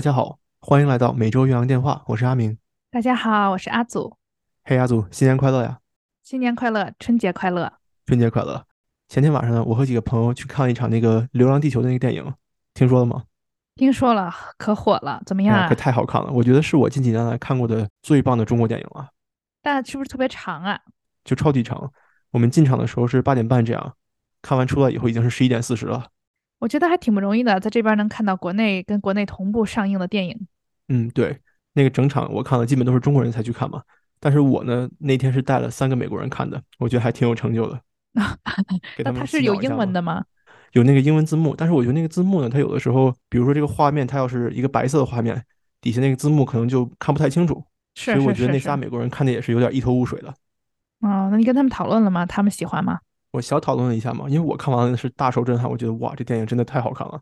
大家好，欢迎来到每周岳阳电话，我是阿明。大家好，我是阿祖。嘿，阿祖，新年快乐呀！新年快乐，春节快乐，春节快乐！前天晚上呢，我和几个朋友去看了一场那个《流浪地球》的那个电影，听说了吗？听说了，可火了，怎么样？可太好看了，我觉得是我近几年来看过的最棒的中国电影了。但是不是特别长啊？就超级长。我们进场的时候是八点半这样，看完出来以后已经是十一点四十了。我觉得还挺不容易的，在这边能看到国内跟国内同步上映的电影。嗯，对，那个整场我看了，基本都是中国人才去看嘛。但是我呢，那天是带了三个美国人看的，我觉得还挺有成就的。那它是有英文的吗？有那个英文字幕，但是我觉得那个字幕呢，它有的时候，比如说这个画面，它要是一个白色的画面，底下那个字幕可能就看不太清楚。是，所以我觉得那仨美国人看的也是有点一头雾水的。哦，那你跟他们讨论了吗？他们喜欢吗？我小讨论了一下嘛，因为我看完了是大受震撼，我觉得哇，这电影真的太好看了。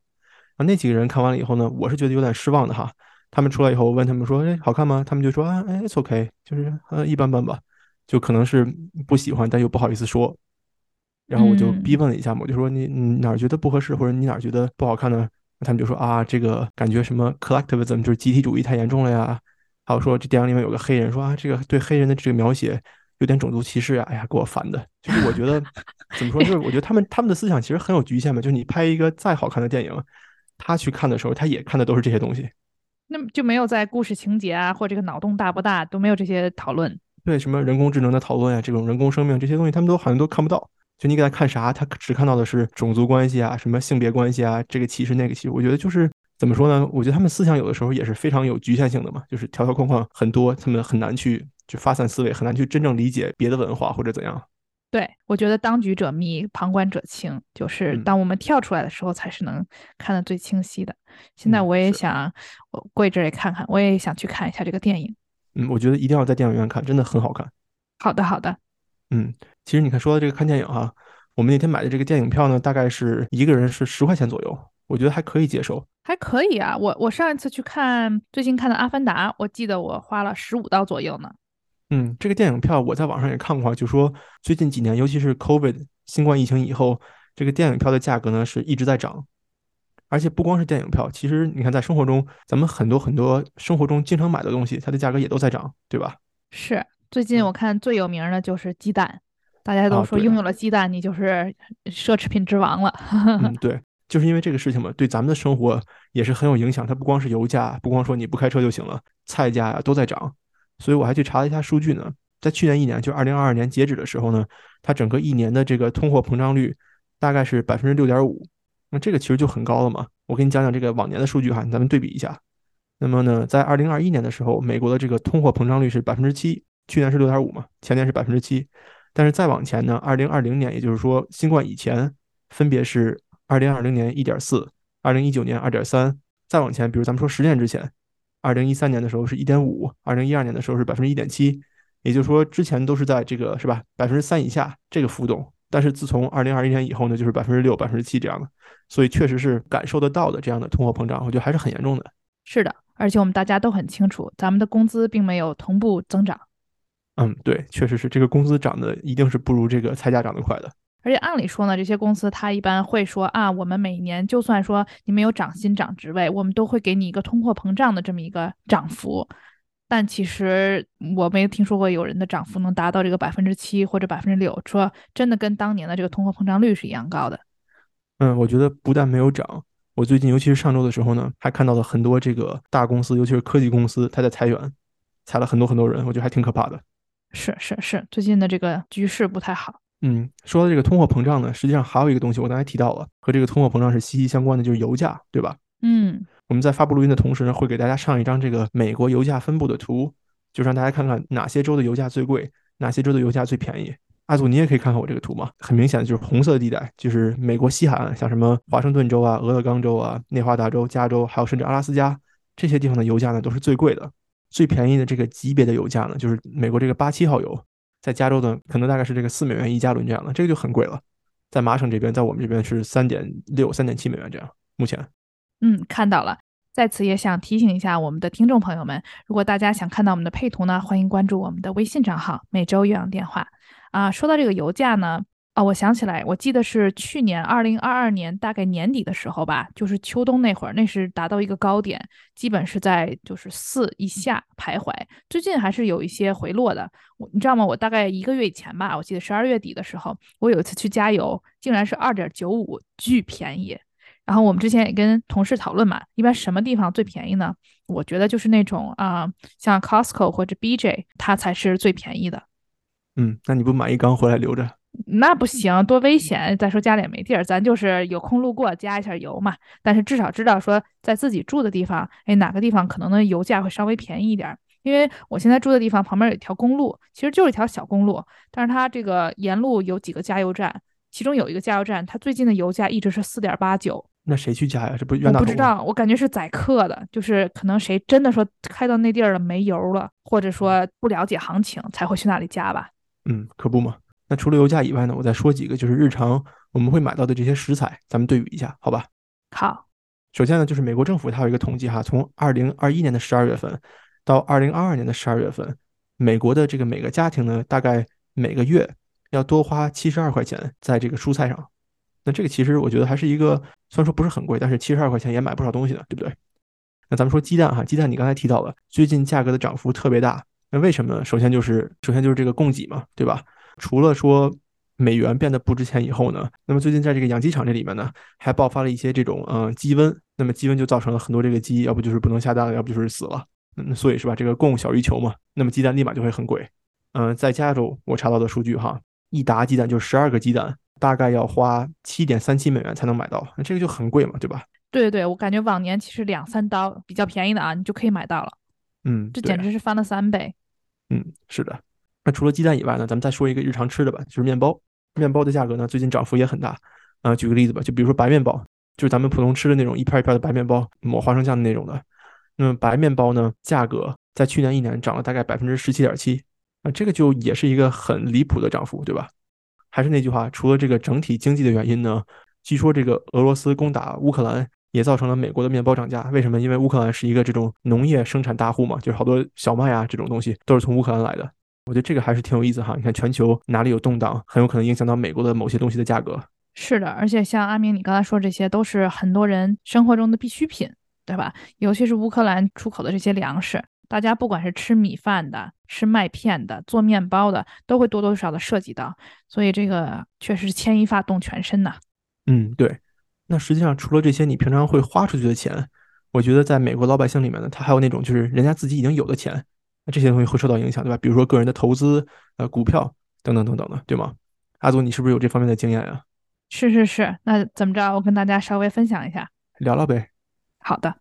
啊，那几个人看完了以后呢，我是觉得有点失望的哈。他们出来以后，我问他们说，哎，好看吗？他们就说啊，哎，it's okay，就是呃一般般吧，就可能是不喜欢，但又不好意思说。然后我就逼问了一下嘛，我就说你你哪儿觉得不合适，或者你哪儿觉得不好看呢？他们就说啊，这个感觉什么 collectivism 就是集体主义太严重了呀，还有说这电影里面有个黑人，说啊这个对黑人的这个描写。有点种族歧视啊！哎呀，给我烦的。就是我觉得怎么说，就是我觉得他们他们的思想其实很有局限嘛。就是你拍一个再好看的电影，他去看的时候，他也看的都是这些东西。那么就没有在故事情节啊，或这个脑洞大不大都没有这些讨论。对，什么人工智能的讨论啊，这种人工生命这些东西，他们都好像都看不到。就你给他看啥，他只看到的是种族关系啊，什么性别关系啊，这个歧视那个歧视。我觉得就是怎么说呢？我觉得他们思想有的时候也是非常有局限性的嘛，就是条条框框很多，他们很难去。就发散思维很难去真正理解别的文化或者怎样。对我觉得当局者迷，旁观者清，就是当我们跳出来的时候，才是能看得最清晰的。现在我也想，我过一阵也看看，我也想去看一下这个电影。嗯，我觉得一定要在电影院看，真的很好看。好的，好的。嗯，其实你看说到这个看电影哈，我们那天买的这个电影票呢，大概是一个人是十块钱左右，我觉得还可以接受。还可以啊，我我上一次去看最近看的《阿凡达》，我记得我花了十五刀左右呢。嗯，这个电影票我在网上也看过，就说最近几年，尤其是 COVID 新冠疫情以后，这个电影票的价格呢是一直在涨，而且不光是电影票，其实你看在生活中，咱们很多很多生活中经常买的东西，它的价格也都在涨，对吧？是，最近我看最有名的就是鸡蛋，大家都说拥有了鸡蛋，你就是奢侈品之王了。嗯，对，就是因为这个事情嘛，对咱们的生活也是很有影响。它不光是油价，不光说你不开车就行了，菜价呀都在涨。所以我还去查了一下数据呢，在去年一年，就二零二二年截止的时候呢，它整个一年的这个通货膨胀率大概是百分之六点五，那这个其实就很高了嘛。我给你讲讲这个往年的数据哈，咱们对比一下。那么呢，在二零二一年的时候，美国的这个通货膨胀率是百分之七，去年是六点五嘛，前年是百分之七。但是再往前呢，二零二零年，也就是说新冠以前，分别是二零二零年一点四，二零一九年二点三，再往前，比如咱们说十年之前。二零一三年的时候是一点五，二零一二年的时候是百分之一点七，也就是说之前都是在这个是吧百分之三以下这个浮动，但是自从二零二一年以后呢，就是百分之六、百分之七这样的，所以确实是感受得到的这样的通货膨胀，我觉得还是很严重的。是的，而且我们大家都很清楚，咱们的工资并没有同步增长。嗯，对，确实是这个工资涨的一定是不如这个菜价涨得快的。而且按理说呢，这些公司它一般会说啊，我们每年就算说你没有涨薪涨职位，我们都会给你一个通货膨胀的这么一个涨幅。但其实我没听说过有人的涨幅能达到这个百分之七或者百分之六，说真的跟当年的这个通货膨胀率是一样高的。嗯，我觉得不但没有涨，我最近尤其是上周的时候呢，还看到了很多这个大公司，尤其是科技公司，它在裁员，裁了很多很多人，我觉得还挺可怕的。是是是，最近的这个局势不太好。嗯，说到这个通货膨胀呢，实际上还有一个东西我刚才提到了，和这个通货膨胀是息息相关的，就是油价，对吧？嗯，我们在发布录音的同时呢，会给大家上一张这个美国油价分布的图，就让大家看看哪些州的油价最贵，哪些州的油价最便宜。阿祖，你也可以看看我这个图嘛，很明显的就是红色的地带，就是美国西海岸，像什么华盛顿州啊、俄勒冈州啊、内华达州、加州，还有甚至阿拉斯加这些地方的油价呢，都是最贵的。最便宜的这个级别的油价呢，就是美国这个八七号油。在加州的可能大概是这个四美元一加仑这样的，这个就很贵了。在麻省这边，在我们这边是三点六、三点七美元这样。目前，嗯，看到了。在此也想提醒一下我们的听众朋友们，如果大家想看到我们的配图呢，欢迎关注我们的微信账号“每周岳阳电话”。啊，说到这个油价呢，啊，我想起来，我记得是去年二零二二年大概年底的时候吧，就是秋冬那会儿，那是达到一个高点，基本是在就是四以下徘徊。最近还是有一些回落的。我你知道吗？我大概一个月以前吧，我记得十二月底的时候，我有一次去加油，竟然是二点九五，巨便宜。然后我们之前也跟同事讨论嘛，一般什么地方最便宜呢？我觉得就是那种啊，像 Costco 或者 BJ，它才是最便宜的。嗯，那你不买一缸回来留着？那不行，多危险！再说家里也没地儿，咱就是有空路过加一下油嘛。但是至少知道说在自己住的地方，哎，哪个地方可能的油价会稍微便宜一点。因为我现在住的地方旁边有一条公路，其实就是一条小公路，但是它这个沿路有几个加油站，其中有一个加油站，它最近的油价一直是四点八九。那谁去加呀？这不冤大头？不知道，我感觉是宰客的，就是可能谁真的说开到那地儿了没油了，或者说不了解行情才会去那里加吧。嗯，可不嘛。那除了油价以外呢，我再说几个，就是日常我们会买到的这些食材，咱们对比一下，好吧？好。首先呢，就是美国政府它有一个统计哈，从二零二一年的十二月份到二零二二年的十二月份，美国的这个每个家庭呢，大概每个月要多花七十二块钱在这个蔬菜上。那这个其实我觉得还是一个，虽然说不是很贵，但是七十二块钱也买不少东西呢，对不对？那咱们说鸡蛋哈，鸡蛋你刚才提到了，最近价格的涨幅特别大，那为什么呢？首先就是首先就是这个供给嘛，对吧？除了说美元变得不值钱以后呢，那么最近在这个养鸡场这里面呢，还爆发了一些这种嗯鸡瘟，那么鸡瘟就造成了很多这个鸡要不就是不能下蛋了，要不就是死了，嗯所以是吧？这个供小于求嘛，那么鸡蛋立马就会很贵。嗯，在加州我查到的数据哈，一打鸡蛋就十二个鸡蛋，大概要花七点三七美元才能买到，那这个就很贵嘛，对吧？对对对，我感觉往年其实两三刀比较便宜的啊，你就可以买到了。嗯，这简直是翻了三倍。嗯，是的。那除了鸡蛋以外呢，咱们再说一个日常吃的吧，就是面包。面包的价格呢，最近涨幅也很大。啊，举个例子吧，就比如说白面包，就是咱们普通吃的那种一片一片的白面包，抹花生酱的那种的。那么白面包呢，价格在去年一年涨了大概百分之十七点七。啊，这个就也是一个很离谱的涨幅，对吧？还是那句话，除了这个整体经济的原因呢，据说这个俄罗斯攻打乌克兰也造成了美国的面包涨价。为什么？因为乌克兰是一个这种农业生产大户嘛，就是好多小麦啊这种东西都是从乌克兰来的。我觉得这个还是挺有意思哈。你看，全球哪里有动荡，很有可能影响到美国的某些东西的价格。是的，而且像阿明你刚才说，这些都是很多人生活中的必需品，对吧？尤其是乌克兰出口的这些粮食，大家不管是吃米饭的、吃麦片的、做面包的，都会多多少少的涉及到。所以这个确实是牵一发动全身呐。嗯，对。那实际上除了这些你平常会花出去的钱，我觉得在美国老百姓里面呢，他还有那种就是人家自己已经有的钱。这些东西会受到影响，对吧？比如说个人的投资、呃，股票等等等等的，对吗？阿祖，你是不是有这方面的经验呀？是是是，那怎么着？我跟大家稍微分享一下，聊聊呗。好的，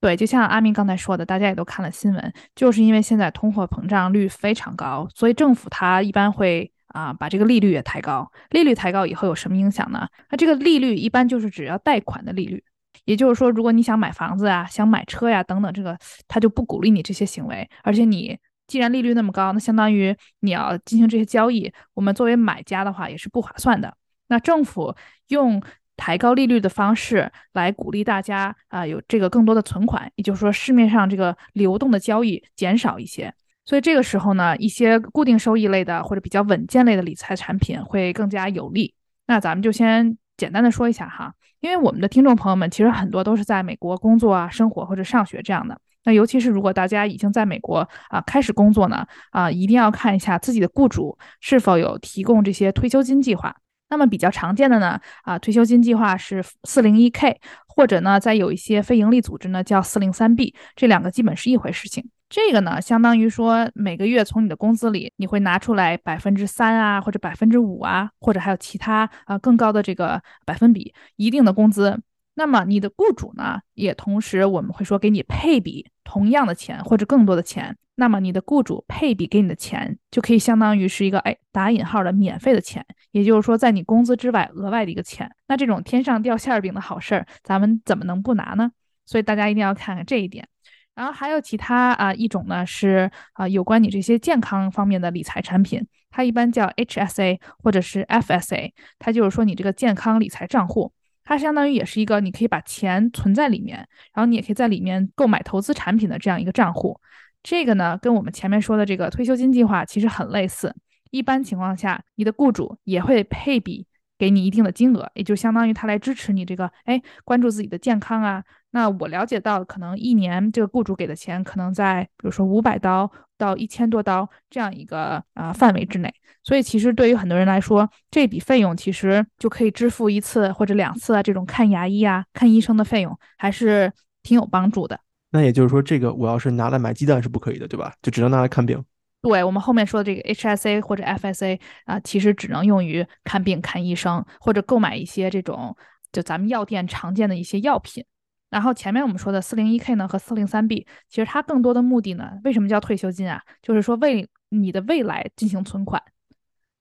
对，就像阿明刚才说的，大家也都看了新闻，就是因为现在通货膨胀率非常高，所以政府它一般会啊把这个利率也抬高。利率抬高以后有什么影响呢？那这个利率一般就是只要贷款的利率。也就是说，如果你想买房子啊、想买车呀等等，这个他就不鼓励你这些行为。而且你既然利率那么高，那相当于你要进行这些交易，我们作为买家的话也是不划算的。那政府用抬高利率的方式来鼓励大家啊，有这个更多的存款，也就是说市面上这个流动的交易减少一些。所以这个时候呢，一些固定收益类的或者比较稳健类的理财产品会更加有利。那咱们就先简单的说一下哈。因为我们的听众朋友们其实很多都是在美国工作啊、生活或者上学这样的。那尤其是如果大家已经在美国啊开始工作呢，啊一定要看一下自己的雇主是否有提供这些退休金计划。那么比较常见的呢，啊退休金计划是四零一 K，或者呢在有一些非盈利组织呢叫四零三 B，这两个基本是一回事情。这个呢，相当于说每个月从你的工资里，你会拿出来百分之三啊，或者百分之五啊，或者还有其他啊更高的这个百分比一定的工资。那么你的雇主呢，也同时我们会说给你配比同样的钱或者更多的钱。那么你的雇主配比给你的钱，就可以相当于是一个哎打引号的免费的钱，也就是说在你工资之外额外的一个钱。那这种天上掉馅儿饼的好事儿，咱们怎么能不拿呢？所以大家一定要看看这一点。然后还有其他啊一种呢是啊有关你这些健康方面的理财产品，它一般叫 HSA 或者是 FSA，它就是说你这个健康理财账户，它相当于也是一个你可以把钱存在里面，然后你也可以在里面购买投资产品的这样一个账户。这个呢跟我们前面说的这个退休金计划其实很类似，一般情况下，你的雇主也会配比给你一定的金额，也就相当于他来支持你这个，哎，关注自己的健康啊。那我了解到，可能一年这个雇主给的钱可能在，比如说五百刀到一千多刀这样一个啊范围之内。所以其实对于很多人来说，这笔费用其实就可以支付一次或者两次啊这种看牙医啊、看医生的费用，还是挺有帮助的。那也就是说，这个我要是拿来买鸡蛋是不可以的，对吧？就只能拿来看病。对我们后面说的这个 HSA 或者 FSA 啊，其实只能用于看病、看医生或者购买一些这种就咱们药店常见的一些药品。然后前面我们说的四零一 K 呢和四零三 B，其实它更多的目的呢，为什么叫退休金啊？就是说为你的未来进行存款。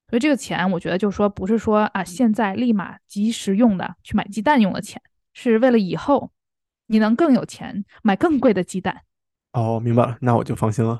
所以这个钱，我觉得就是说不是说啊现在立马及时用的去买鸡蛋用的钱，是为了以后你能更有钱买更贵的鸡蛋。哦，明白了，那我就放心了。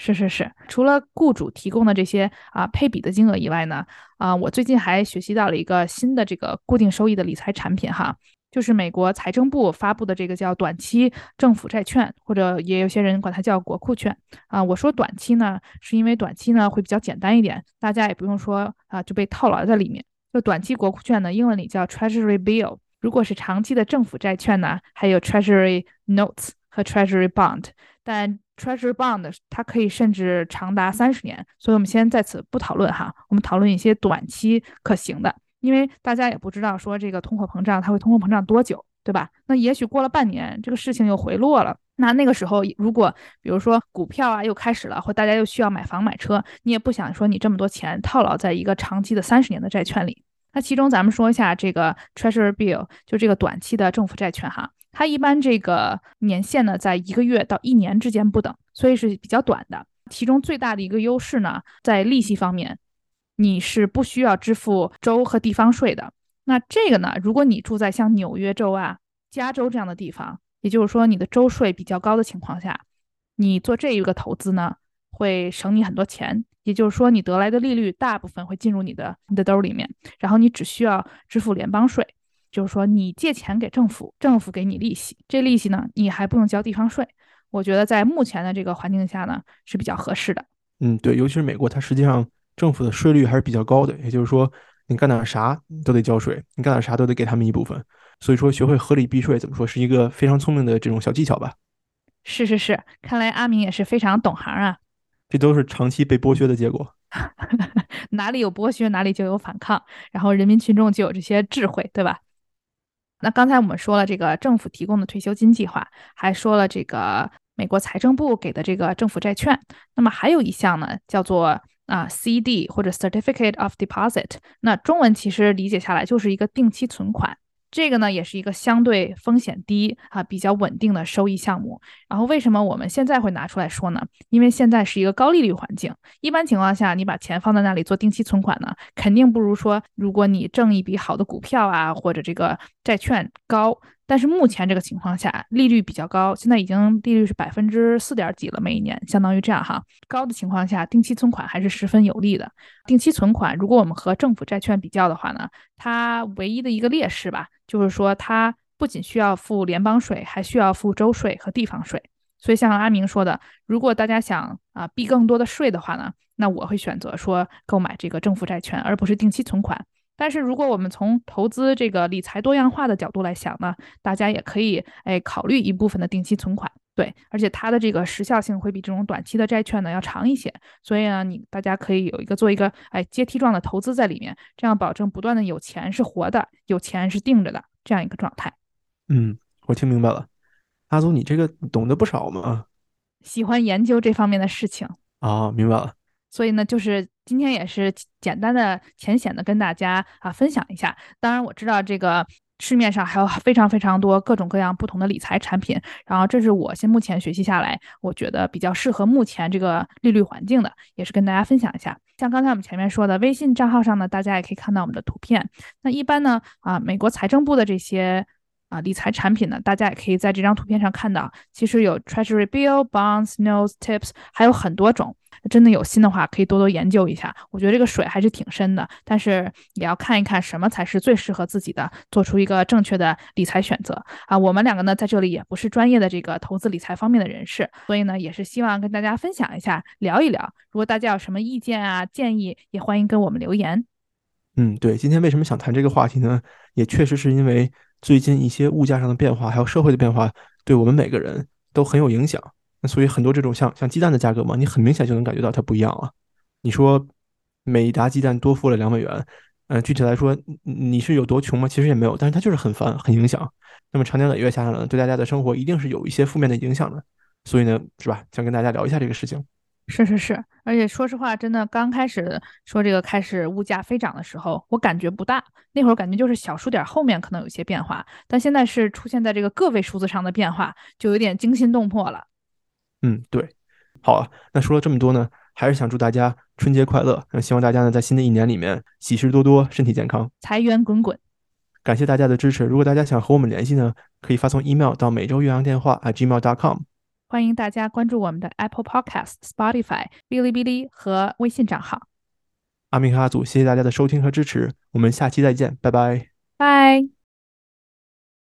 是是是，除了雇主提供的这些啊配比的金额以外呢，啊，我最近还学习到了一个新的这个固定收益的理财产品哈。就是美国财政部发布的这个叫短期政府债券，或者也有些人管它叫国库券啊。我说短期呢，是因为短期呢会比较简单一点，大家也不用说啊就被套牢在里面。就短期国库券呢，英文里叫 Treasury Bill。如果是长期的政府债券呢，还有 Treasury Notes 和 Treasury Bond。但 Treasury Bond 它可以甚至长达三十年，所以我们先在此不讨论哈，我们讨论一些短期可行的。因为大家也不知道说这个通货膨胀它会通货膨胀多久，对吧？那也许过了半年，这个事情又回落了。那那个时候，如果比如说股票啊又开始了，或大家又需要买房买车，你也不想说你这么多钱套牢在一个长期的三十年的债券里。那其中咱们说一下这个 Treasury Bill，就这个短期的政府债券哈，它一般这个年限呢在一个月到一年之间不等，所以是比较短的。其中最大的一个优势呢，在利息方面。你是不需要支付州和地方税的。那这个呢？如果你住在像纽约州啊、加州这样的地方，也就是说你的州税比较高的情况下，你做这一个投资呢，会省你很多钱。也就是说，你得来的利率大部分会进入你的你的兜里面，然后你只需要支付联邦税。就是说，你借钱给政府，政府给你利息，这利息呢，你还不用交地方税。我觉得在目前的这个环境下呢，是比较合适的。嗯，对，尤其是美国，它实际上。政府的税率还是比较高的，也就是说，你干点啥都得交税，你干点啥都得给他们一部分。所以说，学会合理避税，怎么说是一个非常聪明的这种小技巧吧？是是是，看来阿明也是非常懂行啊。这都是长期被剥削的结果。哪里有剥削，哪里就有反抗，然后人民群众就有这些智慧，对吧？那刚才我们说了这个政府提供的退休金计划，还说了这个美国财政部给的这个政府债券。那么还有一项呢，叫做。啊，CD 或者 Certificate of Deposit，那中文其实理解下来就是一个定期存款。这个呢，也是一个相对风险低啊、比较稳定的收益项目。然后为什么我们现在会拿出来说呢？因为现在是一个高利率环境，一般情况下，你把钱放在那里做定期存款呢，肯定不如说如果你挣一笔好的股票啊，或者这个债券高。但是目前这个情况下，利率比较高，现在已经利率是百分之四点几了，每一年相当于这样哈。高的情况下，定期存款还是十分有利的。定期存款，如果我们和政府债券比较的话呢，它唯一的一个劣势吧，就是说它不仅需要付联邦税，还需要付州税和地方税。所以像阿明说的，如果大家想啊避更多的税的话呢，那我会选择说购买这个政府债券，而不是定期存款。但是如果我们从投资这个理财多样化的角度来想呢，大家也可以哎考虑一部分的定期存款，对，而且它的这个时效性会比这种短期的债券呢要长一些，所以呢，你大家可以有一个做一个哎阶梯状的投资在里面，这样保证不断的有钱是活的，有钱是定着的这样一个状态。嗯，我听明白了，阿祖你这个懂得不少嘛，喜欢研究这方面的事情。哦，明白了。所以呢，就是今天也是简单的、浅显的跟大家啊分享一下。当然，我知道这个市面上还有非常非常多各种各样不同的理财产品。然后，这是我现目前学习下来，我觉得比较适合目前这个利率环境的，也是跟大家分享一下。像刚才我们前面说的，微信账号上呢，大家也可以看到我们的图片。那一般呢，啊，美国财政部的这些。啊，理财产品呢，大家也可以在这张图片上看到，其实有 Treasury Bill、Bonds、Notes、Tips，还有很多种。真的有心的话，可以多多研究一下。我觉得这个水还是挺深的，但是也要看一看什么才是最适合自己的，做出一个正确的理财选择啊。我们两个呢，在这里也不是专业的这个投资理财方面的人士，所以呢，也是希望跟大家分享一下，聊一聊。如果大家有什么意见啊、建议，也欢迎跟我们留言。嗯，对，今天为什么想谈这个话题呢？也确实是因为最近一些物价上的变化，还有社会的变化，对我们每个人都很有影响。那所以很多这种像像鸡蛋的价格嘛，你很明显就能感觉到它不一样了。你说每一打鸡蛋多付了两美元，嗯，具体来说你是有多穷吗？其实也没有，但是它就是很烦，很影响。那么长年累月下来呢，对大家的生活一定是有一些负面的影响的。所以呢，是吧？想跟大家聊一下这个事情。是是是，而且说实话，真的刚开始说这个开始物价飞涨的时候，我感觉不大。那会儿感觉就是小数点后面可能有一些变化，但现在是出现在这个个位数字上的变化，就有点惊心动魄了。嗯，对。好啊，那说了这么多呢，还是想祝大家春节快乐。那希望大家呢，在新的一年里面喜事多多，身体健康，财源滚滚。感谢大家的支持。如果大家想和我们联系呢，可以发送 email 到每周岳阳电话 @gmail.com。欢迎大家关注我们的 Apple Podcast、Spotify、哔哩哔哩和微信账号。阿明和阿祖，谢谢大家的收听和支持，我们下期再见，拜拜。拜。